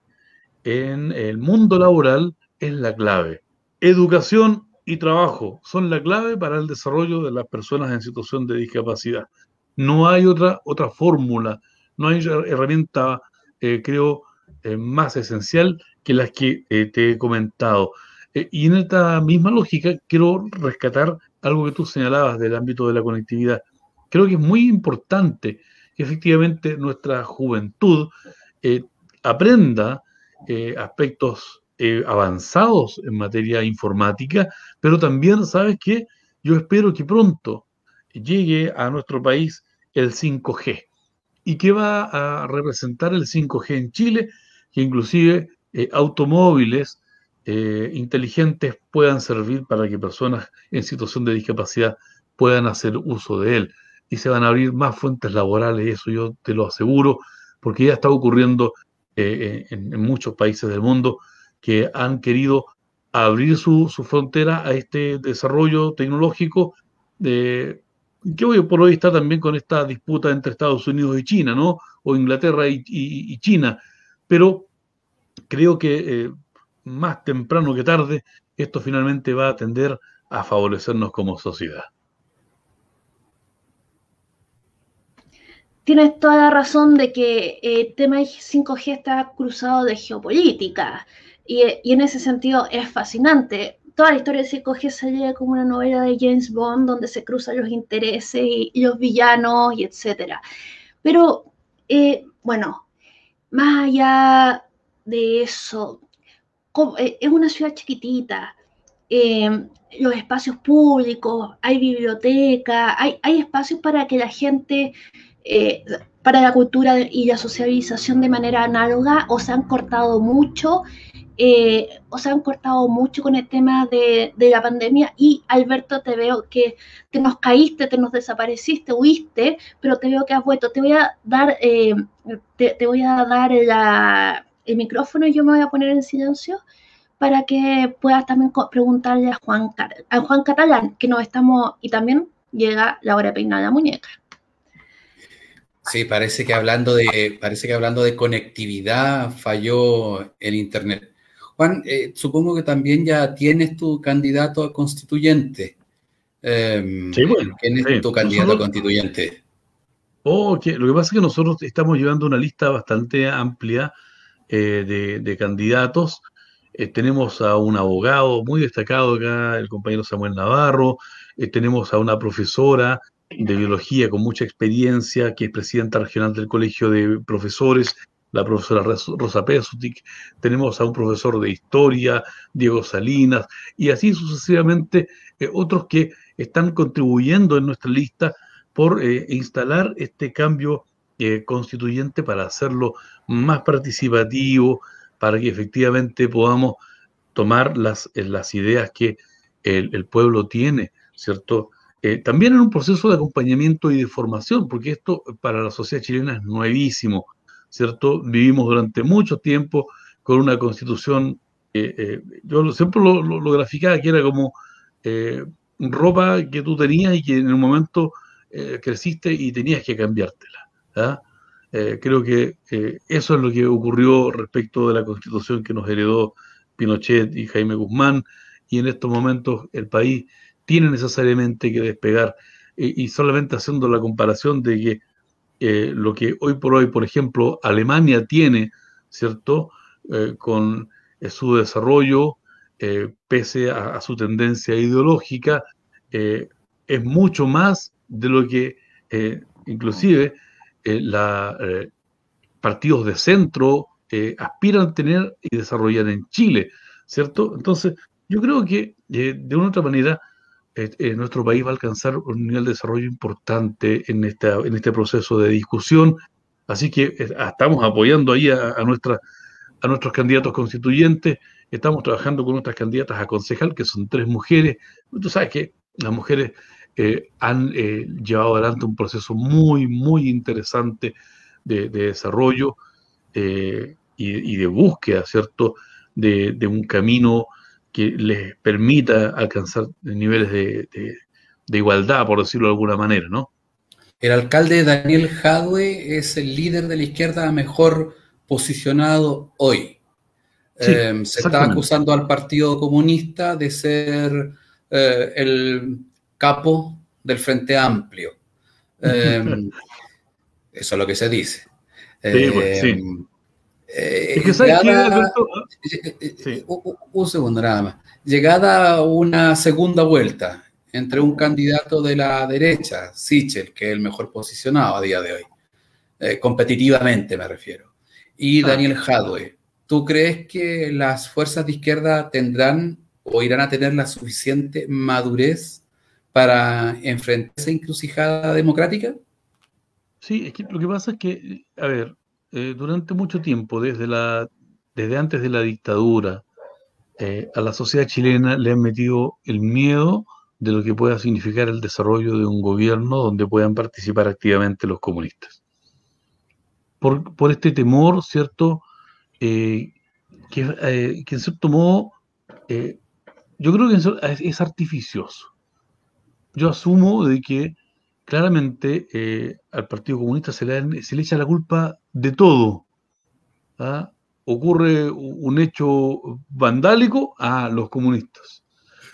en el mundo laboral es la clave. Educación y trabajo son la clave para el desarrollo de las personas en situación de discapacidad. No hay otra, otra fórmula no hay herramienta, eh, creo, eh, más esencial que las que eh, te he comentado. y en esta misma lógica quiero rescatar algo que tú señalabas del ámbito de la conectividad. Creo que es muy importante que efectivamente nuestra juventud aprenda aspectos avanzados en materia informática, pero también, ¿sabes qué? Yo espero que pronto llegue a nuestro país el 5G y qué va a representar el 5G en Chile, que inclusive eh, automóviles eh, inteligentes puedan servir para que personas en situación de discapacidad puedan hacer uso de él. Y se van a abrir más fuentes laborales, eso yo te lo aseguro, porque ya está ocurriendo eh, en, muchos países del mundo que han querido abrir su, su frontera a este desarrollo tecnológico de que hoy por hoy está también con esta disputa entre Estados Unidos y China, ¿no? O Inglaterra y, China. Pero creo que eh, más temprano que tarde esto finalmente va a tender a favorecernos como sociedad. Tienes toda la razón de que el tema 5G está cruzado de geopolítica y, en ese sentido es fascinante toda la historia se coge salía como una novela de James Bond donde se cruzan los intereses y, los villanos y etcétera. Pero, eh, bueno, más allá de eso, eh, es una ciudad chiquitita, eh, los espacios públicos, hay biblioteca, hay, hay, espacios para que la gente, para la cultura y la socialización de manera análoga, o se han cortado mucho eh, o se han cortado mucho con el tema de, la pandemia y Alberto te veo que te nos caíste, te nos desapareciste, huiste, pero te veo que has vuelto. Te voy a dar, eh, te, voy a dar el micrófono y yo me voy a poner en silencio para que puedas también preguntarle a Juan, a Juan Catalán, que nos estamos, y también llega la hora de peinar la muñeca. Sí, parece que hablando de, parece que hablando de conectividad falló el internet. Juan, eh, supongo que también ya tienes tu candidato a constituyente. Em, sí, bueno, ¿Quién es tu candidato a constituyente? Oh, lo que pasa es que nosotros estamos llevando una lista bastante amplia eh, de, candidatos. Eh, tenemos a un abogado muy destacado acá, el compañero Samuel Navarro. tenemos a una profesora de biología con mucha experiencia, que es presidenta regional del Colegio de Profesores la profesora Rosa Pesutic, tenemos a un profesor de historia, Diego Salinas, y así sucesivamente eh, otros que están contribuyendo en nuestra lista por eh, instalar este cambio eh, constituyente para hacerlo más participativo, para que efectivamente podamos tomar las, las ideas que el, el pueblo tiene, ¿cierto? También en un proceso de acompañamiento y de formación, porque esto para la sociedad chilena es nuevísimo. ¿cierto? Vivimos durante mucho tiempo con una constitución, eh, yo siempre lo, lo, graficaba, que era como eh, ropa que tú tenías y que en un momento eh, creciste y tenías que cambiártela. ¿ah? Eh, creo que eh, eso es lo que ocurrió respecto de la constitución que nos heredó Pinochet y Jaime Guzmán, y en estos momentos el país tiene necesariamente que despegar, y solamente haciendo la comparación de que lo que hoy por hoy, por ejemplo, Alemania tiene, ¿cierto? con su desarrollo, pese a, su tendencia ideológica, es mucho más de lo que inclusive eh, partidos de centro eh, aspiran a tener y desarrollar en Chile, ¿cierto? Entonces, yo creo que eh, de una u otra manera nuestro país va a alcanzar un nivel de desarrollo importante en, esta, en este proceso de discusión, así que estamos apoyando ahí a, a, nuestros candidatos constituyentes, estamos trabajando con nuestras candidatas a concejal, que son tres mujeres, tú sabes que las mujeres eh, han eh, llevado adelante un proceso muy, muy interesante de, desarrollo eh, y, de búsqueda, ¿cierto?, de, un camino que les permita alcanzar niveles de, igualdad, por decirlo de alguna manera, ¿no? El alcalde Daniel Jadwe es el líder de la izquierda mejor posicionado hoy. se está acusando al Partido Comunista de ser el capo del Frente Amplio. Em, eso es lo que se dice. Sí, pues, sí. Em, eh, un segundo nada más. Llegada una segunda vuelta entre un candidato de la derecha, Sichel, que es el mejor posicionado a día de hoy, eh, competitivamente me refiero, y ah. Daniel Jadwe, ¿tú crees que las fuerzas de izquierda tendrán o irán a tener la suficiente madurez para enfrentar esa encrucijada democrática? Sí, es que lo que pasa es que, a ver, eh, durante mucho tiempo, desde, la, desde antes de la dictadura, eh, a la sociedad chilena le han metido el miedo de lo que pueda significar el desarrollo de un gobierno donde puedan participar activamente los comunistas. Por, por este temor, ¿cierto? Eh, que, que, en cierto modo, yo creo que es artificioso yo asumo de que claramente eh, al Partido Comunista se le, echa la culpa de todo. ¿ah? Ocurre un hecho vandálico a los comunistas.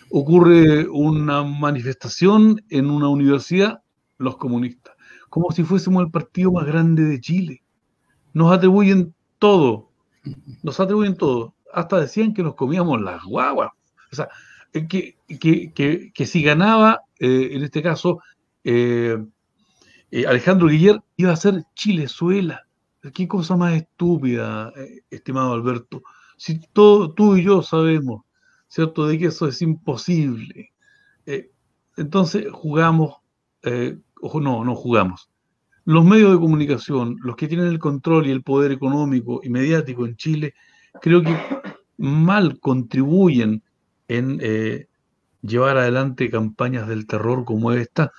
Ocurre una manifestación en una universidad, los comunistas. Como si fuésemos el partido más grande de Chile. Nos atribuyen todo. Nos atribuyen todo. Hasta decían que nos comíamos las guaguas. O sea, que, que, que si ganaba eh, en este caso, eh, eh, Alejandro Guiller iba a ser Chilezuela. Qué cosa más estúpida, estimado Alberto. Si todo, tú y yo sabemos, ¿cierto?, de que eso es imposible. entonces jugamos, ojo, no, no jugamos. Los medios de comunicación, los que tienen el control y el poder económico y mediático en Chile, creo que mal contribuyen en llevar adelante campañas del terror como esta,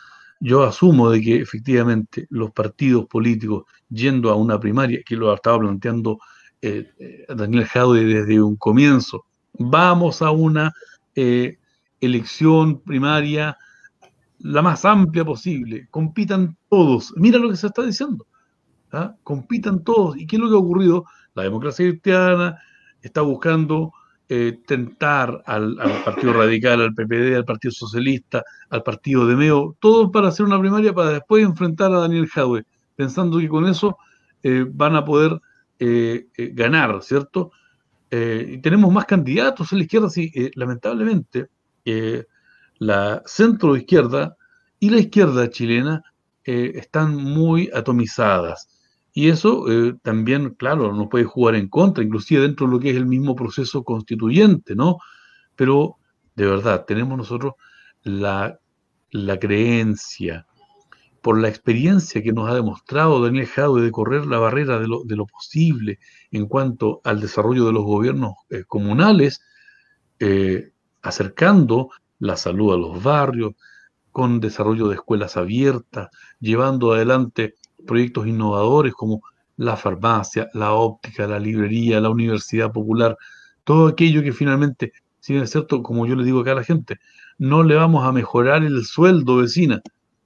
yo asumo de que efectivamente los partidos políticos yendo a una primaria, que lo estaba planteando eh, eh, Daniel Jaude desde un comienzo, vamos a una eh, elección primaria la más amplia posible, compitan todos, mira lo que se está diciendo, ¿ah? compitan todos, ¿y qué es lo que ha ocurrido? La democracia cristiana está buscando eh, tentar al, Partido Radical, al PPD, al Partido Socialista, al Partido de Meo, todo para hacer una primaria para después enfrentar a Daniel Jadwe, pensando que con eso eh, van a poder eh, ganar, ¿cierto? y tenemos más candidatos en la izquierda, sí, lamentablemente, la centro izquierda y la izquierda chilena están muy atomizadas. Y eso eh, también, claro, nos puede jugar en contra, inclusive dentro de lo que es el mismo proceso constituyente, ¿no? Pero de verdad, tenemos nosotros la, creencia, por la experiencia que nos ha demostrado Daniel Jadwe de correr la barrera de lo, de lo, posible en cuanto al desarrollo de los gobiernos eh, comunales, eh, acercando la salud a los barrios, con desarrollo de escuelas abiertas, llevando adelante proyectos innovadores como la farmacia, la óptica, la librería, la universidad popular, todo aquello que finalmente, si es cierto, como yo le digo acá a la gente, no le vamos a mejorar el sueldo vecina,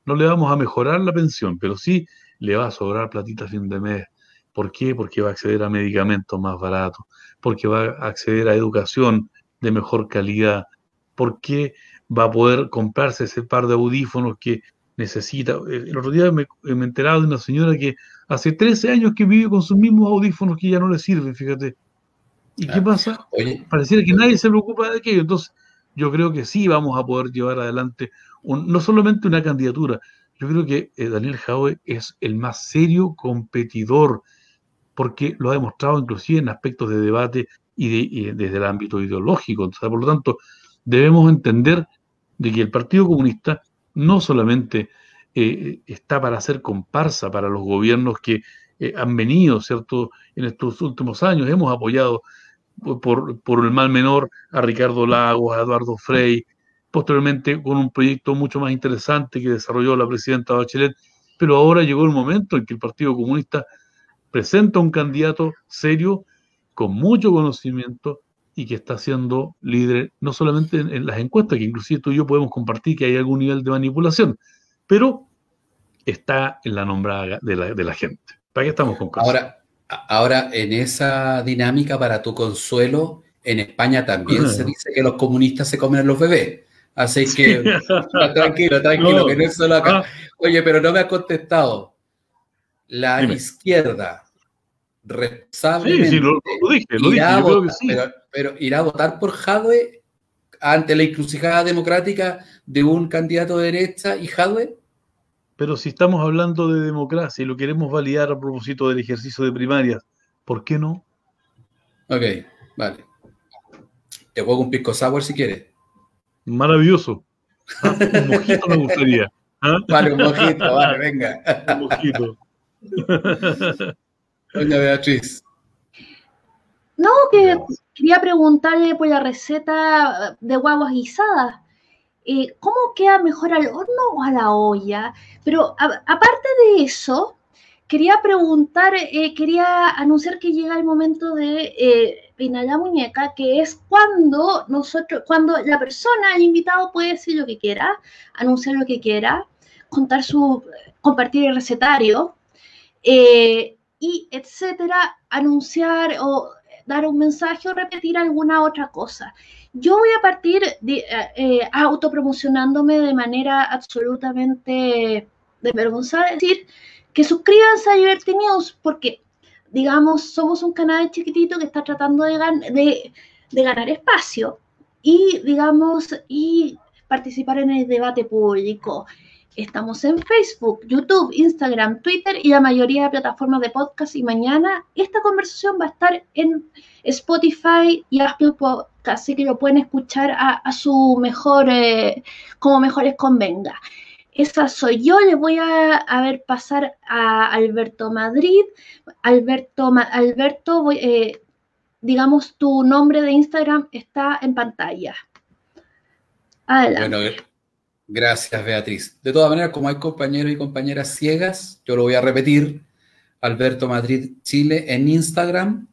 no le vamos a mejorar la pensión, pero sí le va a sobrar platita a fin de mes. ¿Por qué? Porque va a acceder a medicamentos más baratos, porque va a acceder a educación de mejor calidad, porque va a poder comprarse ese par de audífonos que necesita. Eh, el otro día me, me enteraba de una señora que hace 13 años que vive con sus mismos audífonos que ya no le sirven, fíjate. ¿Y qué ah, pasa? Pareciera que nadie se preocupa de aquello. Entonces, yo creo que sí vamos a poder llevar adelante no solamente una candidatura, yo creo que eh, Daniel Jaue es el más serio competidor, porque lo ha demostrado inclusive en aspectos de debate y, desde el ámbito ideológico. por lo tanto, debemos entender de que el Partido Comunista no solamente eh, está para hacer comparsa para los gobiernos que eh, han venido, ¿cierto?, en estos últimos años. Hemos apoyado por, por, el mal menor a Ricardo Lagos, a Eduardo Frey, posteriormente con un proyecto mucho más interesante que desarrolló la presidenta Bachelet, pero ahora llegó el momento en que el Partido Comunista presenta un candidato serio, con mucho conocimiento y que está siendo líder no solamente en, las encuestas, que inclusive tú y yo podemos compartir que hay algún nivel de manipulación, pero está en la nombrada de la, de la gente. ¿Para qué estamos con cosas? Ahora, ahora, en esa dinámica, para tu consuelo, en España también se dice que los comunistas se comen a los bebés. Así que, tranquilo, tranquilo, que no es solo acá. Ah. Oye, pero no me ha contestado. La izquierda responsablemente sí, sí, lo, dije, lo dije, yo que sí. pero, pero, irá a votar por Jadwe ante la encrucijada democrática de un candidato de derecha y Jadwe. Pero si estamos hablando de democracia y lo queremos validar a propósito del ejercicio de primarias, ¿por qué no? Ok, vale. Te juego un pisco sour si quieres. Maravilloso. Ah, un mojito me gustaría. ¿ah? Vale, un mojito, vale, venga. Un mojito. Doña Beatriz. No, que quería preguntarle por la receta de guaguas guisadas. Eh, ¿Cómo queda mejor al horno o a la olla? Pero aparte de eso, quería preguntar, eh, quería anunciar que llega el momento de eh, la muñeca, que es cuando nosotros, cuando la persona, el invitado puede decir lo que quiera, anunciar lo que quiera, contar su, compartir el recetario, eh, y etcétera, anunciar o dar un mensaje o repetir alguna otra cosa. Yo voy a partir de, eh, eh, de manera absolutamente desvergonzada, decir que suscríbanse a Liberty News, porque digamos, somos un canal chiquitito que está tratando de, de, ganar espacio y, digamos, y participar en el debate público. Estamos en Facebook, YouTube, Instagram, Twitter y la mayoría de plataformas de podcast. Y mañana esta conversación va a estar en Spotify y Apple Podcast, así que lo pueden escuchar a, su mejor, eh, como mejor les convenga esa soy yo, le voy a, ver pasar a Alberto Madrid. Alberto, Alberto eh, digamos, tu nombre de Instagram está en pantalla. Adelante. Bueno, gracias Beatriz. De todas maneras, como hay compañeros y compañeras ciegas, yo lo voy a repetir. Alberto Madrid Chile en Instagram.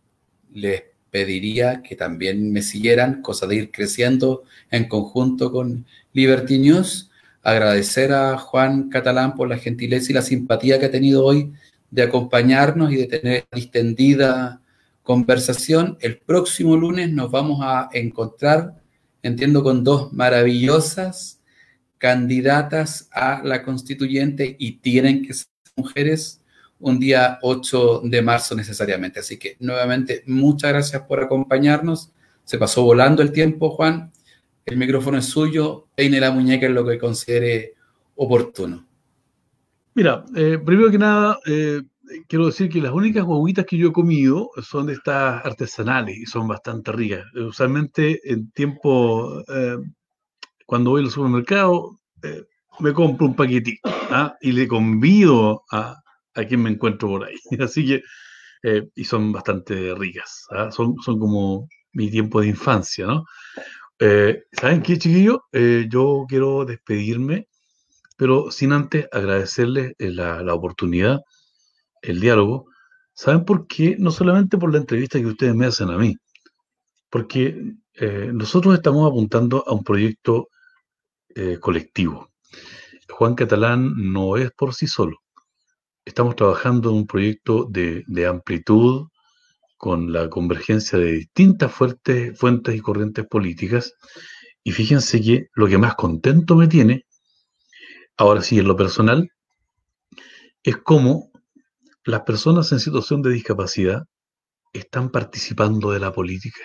Les pediría que también me siguieran, cosa de ir creciendo en conjunto con Liberty News agradecer a Juan Catalán por la gentileza y la simpatía que ha tenido hoy de acompañarnos y de tener distendida conversación. El próximo lunes nos vamos a encontrar, entiendo, con dos maravillosas candidatas a la constituyente y tienen que ser mujeres un día 8 de marzo necesariamente. Así que nuevamente, muchas gracias por acompañarnos. Se pasó volando el tiempo, Juan. El micrófono es suyo, peine la muñeca en lo que considere oportuno. Mira, eh, primero que nada, eh, quiero decir que las únicas guaguitas que yo he comido son de estas artesanales y son bastante ricas. Usualmente en tiempo, eh, cuando voy al supermercado, me compro un paquetito ¿ah? y le convido a, a, quien me encuentro por ahí. Así que, y son bastante ricas, ¿ah? son, son como mi tiempo de infancia, ¿no? Eh, ¿Saben qué, chiquillo? Eh, yo quiero despedirme, pero sin antes agradecerles eh, la, la, oportunidad, el diálogo. ¿Saben por qué? No solamente por la entrevista que ustedes me hacen a mí, porque nosotros estamos apuntando a un proyecto colectivo. Juan Catalán no es por sí solo. estamos trabajando en un proyecto de, de amplitud con la convergencia de distintas fuertes, fuentes y corrientes políticas. Y fíjense que lo que más contento me tiene, ahora sí en lo personal, es cómo las personas en situación de discapacidad están participando de la política.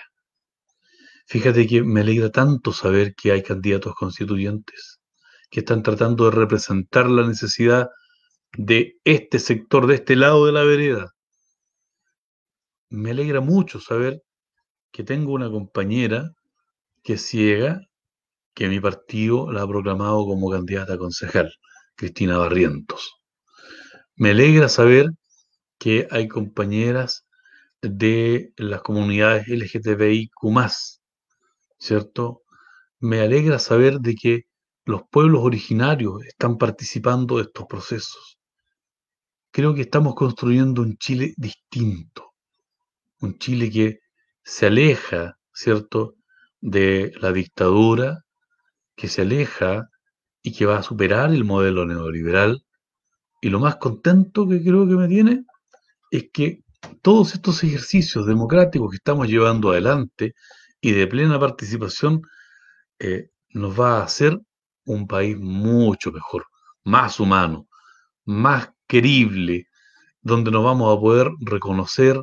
Fíjate que me alegra tanto saber que hay candidatos constituyentes que están tratando de representar la necesidad de este sector, de este lado de la vereda. Me alegra mucho saber que tengo una compañera que es ciega, que mi partido la ha proclamado como candidata a concejal, Cristina Barrientos. Me alegra saber que hay compañeras de las comunidades LGTBIQ, ¿cierto? Me alegra saber de que los pueblos originarios están participando de estos procesos. Creo que estamos construyendo un Chile distinto, un Chile que se aleja, ¿cierto?, de la dictadura, que se aleja y que va a superar el modelo neoliberal. Y lo más contento que creo que me tiene es que todos estos ejercicios democráticos que estamos llevando adelante y de plena participación eh, nos va a hacer un país mucho mejor, más humano, más querible, donde nos vamos a poder reconocer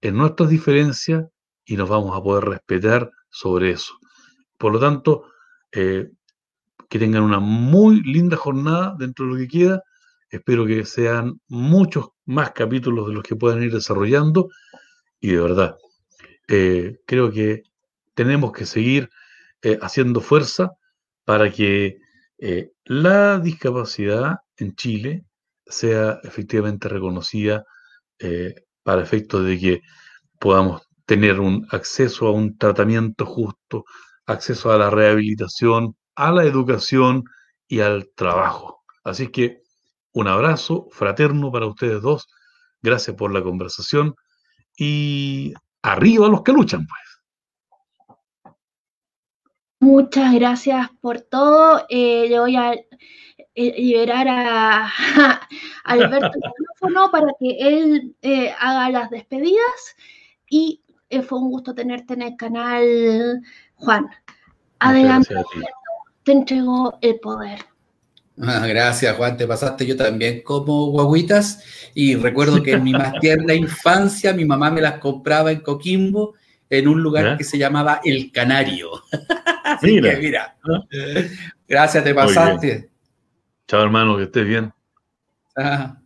en nuestras diferencias y nos vamos a poder respetar sobre eso. Por lo tanto, eh, que tengan una muy linda jornada dentro de lo que queda. Espero que sean muchos más capítulos de los que puedan ir desarrollando. Y de verdad, eh, creo que tenemos que seguir eh, haciendo fuerza para que eh, la discapacidad en Chile sea efectivamente reconocida para efectos de que podamos tener un acceso a un tratamiento justo, acceso a la rehabilitación, a la educación y al trabajo. Así que un abrazo fraterno para ustedes dos. Gracias por la conversación y arriba los que luchan, pues. Muchas gracias por todo. Eh, le voy a eh, liberar a, Alberto el micrófono para que él eh, haga las despedidas. Y fue un gusto tenerte en el canal, Juan. Adelante, te entregó el poder. Ah, gracias, Juan, te pasaste yo también como guaguitas y recuerdo que en mi más tierna infancia mi mamá me las compraba en Coquimbo en un lugar que se llamaba El Canario. mira. mira. Gracias, te pasaste. Chao, hermano, que estés bien. Ah.